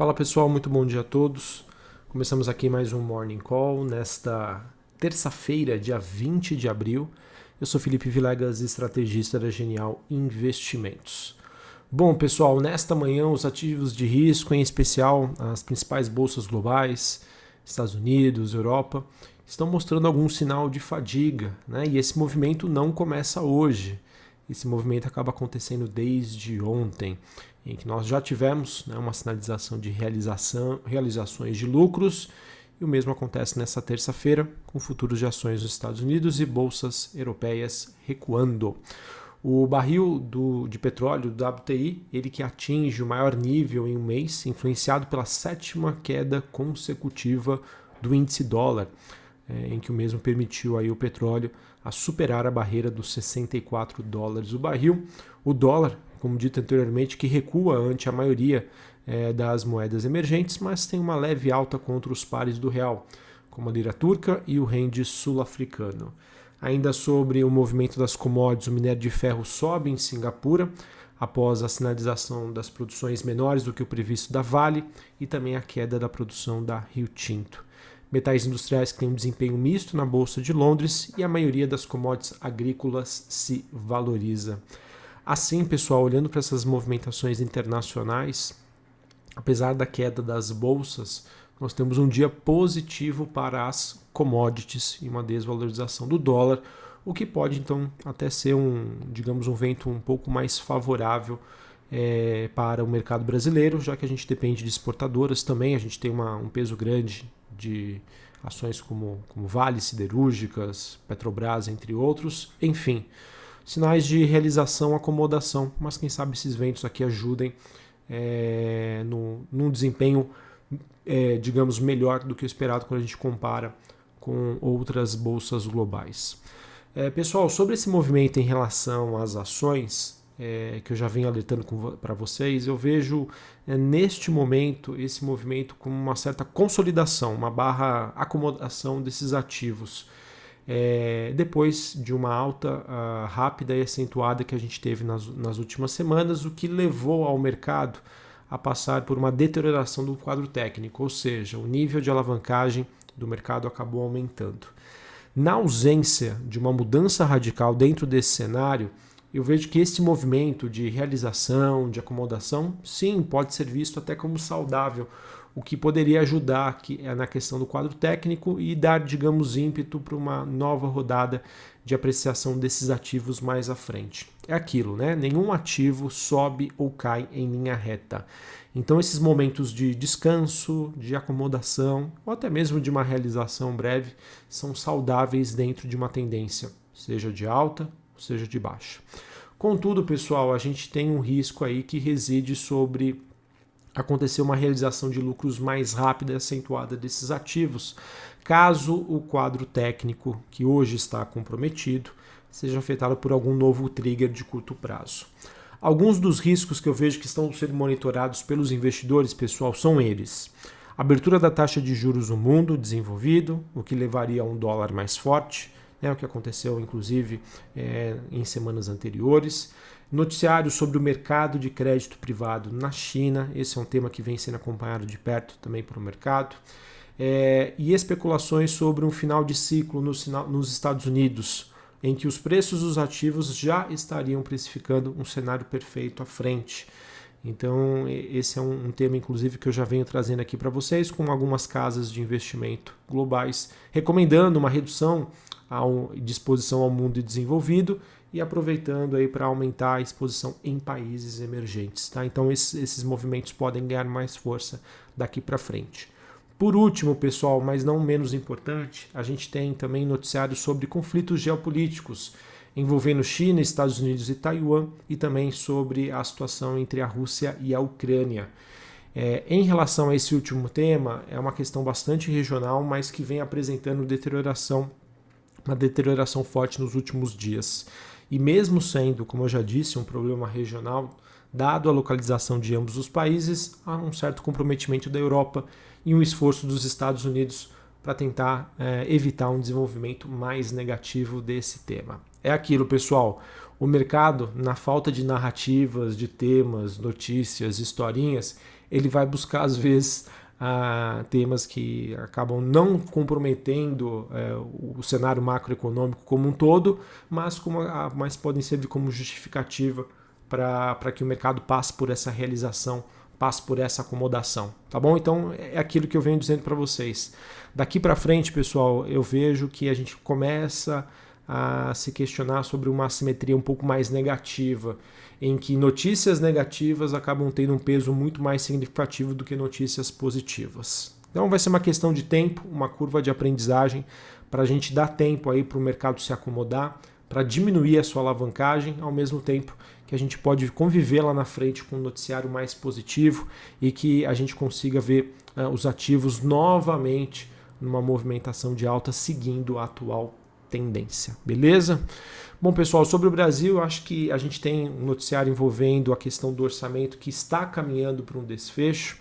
Fala pessoal, muito bom dia a todos. Começamos aqui mais um Morning Call nesta terça-feira, dia 20 de abril. Eu sou Felipe Vilegas, estrategista da Genial Investimentos. Bom, pessoal, nesta manhã os ativos de risco, em especial as principais bolsas globais, Estados Unidos, Europa, estão mostrando algum sinal de fadiga, né? E esse movimento não começa hoje. Esse movimento acaba acontecendo desde ontem, em que nós já tivemos né, uma sinalização de realização, realizações de lucros, e o mesmo acontece nessa terça-feira, com futuros de ações nos Estados Unidos e bolsas europeias recuando. O barril do, de petróleo do WTI, ele que atinge o maior nível em um mês, influenciado pela sétima queda consecutiva do índice dólar é, em que o mesmo permitiu aí o petróleo a superar a barreira dos 64 dólares o barril. O dólar, como dito anteriormente, que recua ante a maioria é, das moedas emergentes, mas tem uma leve alta contra os pares do real, como a lira turca e o rende sul-africano. Ainda sobre o movimento das commodities, o minério de ferro sobe em Singapura após a sinalização das produções menores do que o previsto da Vale e também a queda da produção da Rio Tinto metais industriais que têm um desempenho misto na Bolsa de Londres e a maioria das commodities agrícolas se valoriza. Assim, pessoal, olhando para essas movimentações internacionais, apesar da queda das bolsas, nós temos um dia positivo para as commodities e uma desvalorização do dólar, o que pode então até ser um, digamos, um vento um pouco mais favorável é, para o mercado brasileiro, já que a gente depende de exportadoras também, a gente tem uma, um peso grande de ações como, como Vale, Siderúrgicas, Petrobras, entre outros. Enfim, sinais de realização, acomodação, mas quem sabe esses ventos aqui ajudem é, no, num desempenho, é, digamos, melhor do que o esperado quando a gente compara com outras bolsas globais. É, pessoal, sobre esse movimento em relação às ações, é, que eu já venho alertando para vocês, eu vejo é, neste momento esse movimento como uma certa consolidação, uma barra acomodação desses ativos. É, depois de uma alta uh, rápida e acentuada que a gente teve nas, nas últimas semanas, o que levou ao mercado a passar por uma deterioração do quadro técnico, ou seja, o nível de alavancagem do mercado acabou aumentando. Na ausência de uma mudança radical dentro desse cenário, eu vejo que esse movimento de realização, de acomodação, sim, pode ser visto até como saudável, o que poderia ajudar aqui é na questão do quadro técnico e dar, digamos, ímpeto para uma nova rodada de apreciação desses ativos mais à frente. É aquilo, né? Nenhum ativo sobe ou cai em linha reta. Então, esses momentos de descanso, de acomodação, ou até mesmo de uma realização breve, são saudáveis dentro de uma tendência, seja de alta seja de baixa. Contudo, pessoal, a gente tem um risco aí que reside sobre acontecer uma realização de lucros mais rápida e acentuada desses ativos, caso o quadro técnico que hoje está comprometido seja afetado por algum novo trigger de curto prazo. Alguns dos riscos que eu vejo que estão sendo monitorados pelos investidores, pessoal, são eles: abertura da taxa de juros no mundo desenvolvido, o que levaria a um dólar mais forte né, o que aconteceu inclusive é, em semanas anteriores. Noticiário sobre o mercado de crédito privado na China, esse é um tema que vem sendo acompanhado de perto também pelo mercado. É, e especulações sobre um final de ciclo nos, nos Estados Unidos, em que os preços dos ativos já estariam precificando um cenário perfeito à frente. Então, esse é um, tema, inclusive, que eu já venho trazendo aqui para vocês, com algumas casas de investimento globais recomendando uma redução à disposição ao mundo desenvolvido e aproveitando aí para aumentar a exposição em países emergentes. Tá? Então esses, esses movimentos podem ganhar mais força daqui para frente. Por último, pessoal, mas não menos importante, a gente tem também noticiários sobre conflitos geopolíticos envolvendo China, Estados Unidos e Taiwan e também sobre a situação entre a Rússia e a Ucrânia. É, em relação a esse último tema, é uma questão bastante regional, mas que vem apresentando deterioração uma deterioração forte nos últimos dias. E mesmo sendo, como eu já disse, um problema regional, dado a localização de ambos os países, há um certo comprometimento da Europa e um esforço dos Estados Unidos para tentar é, evitar um desenvolvimento mais negativo desse tema. É aquilo, pessoal. o mercado, na falta de narrativas, de temas, notícias, historinhas, ele vai buscar às vezes a temas que acabam não comprometendo é, o cenário macroeconômico como um todo, mas, como mas podem servir como justificativa para que o mercado passe por essa realização, passe por essa acomodação, tá bom? Então é aquilo que eu venho dizendo para vocês. Daqui para frente, pessoal, eu vejo que a gente começa a se questionar sobre uma assimetria um pouco mais negativa em que notícias negativas acabam tendo um peso muito mais significativo do que notícias positivas. Então vai ser uma questão de tempo, uma curva de aprendizagem para a gente dar tempo aí para o mercado se acomodar, para diminuir a sua alavancagem, ao mesmo tempo que a gente pode conviver lá na frente com um noticiário mais positivo e que a gente consiga ver uh, os ativos novamente numa movimentação de alta seguindo a atual tendência, beleza? Bom, pessoal, sobre o Brasil, acho que a gente tem um noticiário envolvendo a questão do orçamento que está caminhando para um desfecho.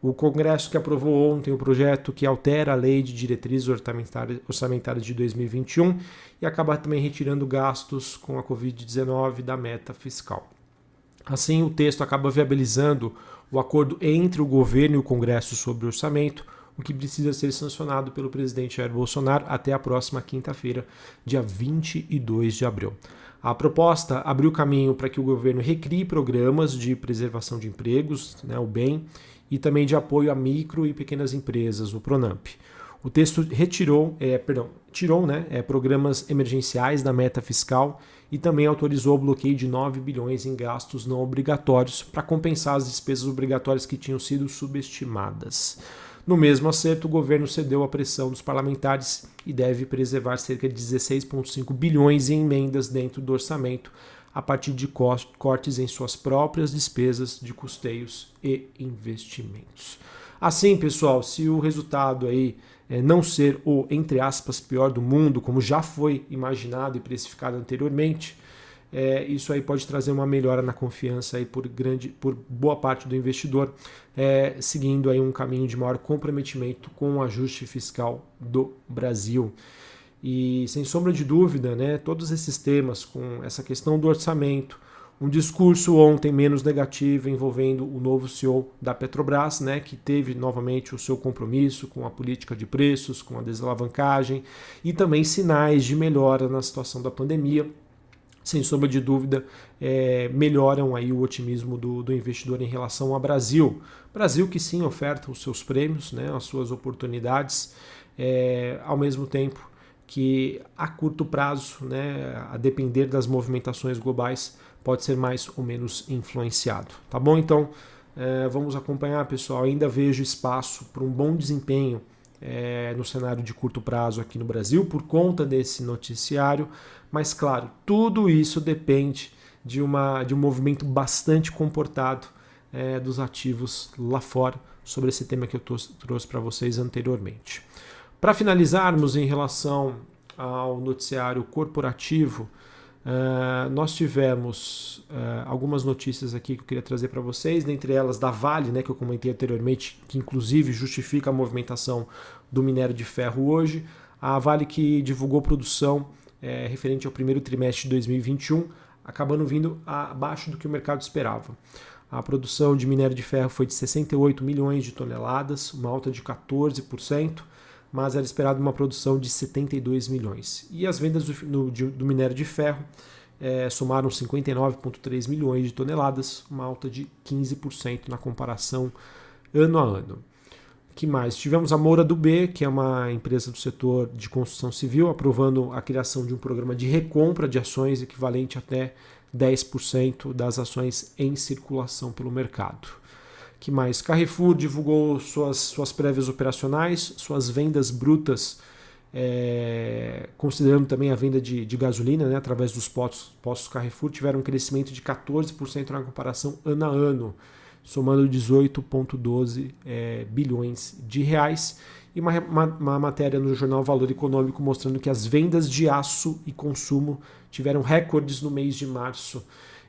O Congresso que aprovou ontem o projeto que altera a lei de diretrizes orçamentárias de 2021 e acaba também retirando gastos com a Covid-19 da meta fiscal. Assim, o texto acaba viabilizando o acordo entre o governo e o Congresso sobre o orçamento, o que precisa ser sancionado pelo presidente Jair Bolsonaro até a próxima quinta-feira, dia 22 de abril. A proposta abriu caminho para que o governo recrie programas de preservação de empregos, né, o BEM, e também de apoio a micro e pequenas empresas, o Pronamp. O texto retirou, é, perdão, tirou né, é, programas emergenciais da meta fiscal e também autorizou o bloqueio de 9 bilhões em gastos não obrigatórios para compensar as despesas obrigatórias que tinham sido subestimadas. No mesmo acerto, o governo cedeu à pressão dos parlamentares e deve preservar cerca de 16,5 bilhões em emendas dentro do orçamento, a partir de cortes em suas próprias despesas de custeios e investimentos. Assim, pessoal, se o resultado aí é, não ser o, entre aspas, pior do mundo, como já foi imaginado e precificado anteriormente, é, isso aí pode trazer uma melhora na confiança aí por, grande, por boa parte do investidor, é, seguindo aí um caminho de maior comprometimento com o ajuste fiscal do Brasil. E sem sombra de dúvida, né, todos esses temas, com essa questão do orçamento, um discurso ontem menos negativo envolvendo o novo CEO da Petrobras, né, que teve novamente o seu compromisso com a política de preços, com a desalavancagem e também sinais de melhora na situação da pandemia, sem sombra de dúvida, é, melhoram aí o otimismo do, do, investidor em relação ao Brasil. Brasil que sim oferta os seus prêmios, né, as suas oportunidades, é, ao mesmo tempo que a curto prazo, né, a depender das movimentações globais, pode ser mais ou menos influenciado. Tá bom? Então, é, vamos acompanhar, pessoal. Ainda vejo espaço para um bom desempenho é, no cenário de curto prazo aqui no Brasil por conta desse noticiário, mas claro, tudo isso depende de, uma, de um movimento bastante comportado é, dos ativos lá fora sobre esse tema que eu trouxe para vocês anteriormente. Para finalizarmos em relação ao noticiário corporativo, Uh, nós tivemos uh, algumas notícias aqui que eu queria trazer para vocês, dentre elas da Vale, né, que eu comentei anteriormente, que inclusive justifica a movimentação do minério de ferro hoje. A Vale que divulgou produção é, referente ao primeiro trimestre de 2021, acabando vindo abaixo do que o mercado esperava. A produção de minério de ferro foi de 68 milhões de toneladas, uma alta de 14% mas era esperado uma produção de 72 milhões. E as vendas do, do, do minério de ferro é, somaram 59,3 milhões de toneladas, uma alta de 15% na comparação ano a ano. que mais? Tivemos a Moura do B, que é uma empresa do setor de construção civil, aprovando a criação de um programa de recompra de ações equivalente até 10% das ações em circulação pelo mercado que mais? Carrefour divulgou suas, suas prévias operacionais, suas vendas brutas, é, considerando também a venda de, de gasolina né, através dos postos, postos Carrefour, tiveram um crescimento de 14% na comparação ano a ano, somando 18,12 é, bilhões de reais. E uma, uma, uma matéria no jornal Valor Econômico mostrando que as vendas de aço e consumo tiveram recordes no mês de março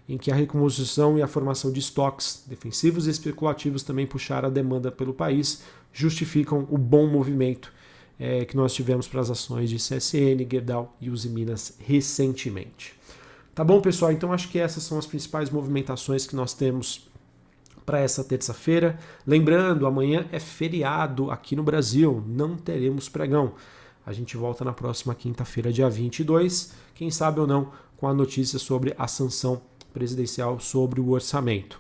em que a recomposição e a formação de estoques defensivos e especulativos também puxaram a demanda pelo país, justificam o bom movimento é, que nós tivemos para as ações de CSN, Gerdau e Uzi Minas recentemente. Tá bom, pessoal? Então acho que essas são as principais movimentações que nós temos para essa terça-feira. Lembrando, amanhã é feriado aqui no Brasil, não teremos pregão. A gente volta na próxima quinta-feira, dia 22, quem sabe ou não, com a notícia sobre a sanção presidencial sobre o orçamento.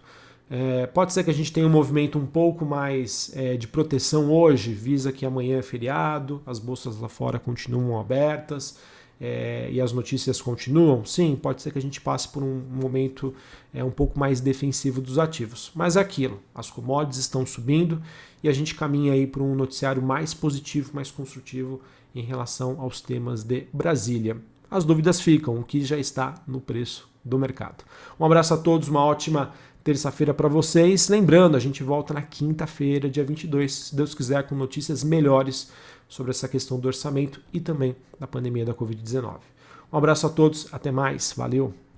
É, pode ser que a gente tenha um movimento um pouco mais é, de proteção hoje, visa que amanhã é feriado, as bolsas lá fora continuam abertas é, e as notícias continuam. Sim, pode ser que a gente passe por um momento é, um pouco mais defensivo dos ativos. Mas é aquilo, as commodities estão subindo e a gente caminha aí para um noticiário mais positivo, mais construtivo em relação aos temas de Brasília. As dúvidas ficam, o que já está no preço do mercado. Um abraço a todos, uma ótima terça-feira para vocês. Lembrando, a gente volta na quinta-feira, dia 22, se Deus quiser, com notícias melhores sobre essa questão do orçamento e também da pandemia da Covid-19. Um abraço a todos, até mais, valeu!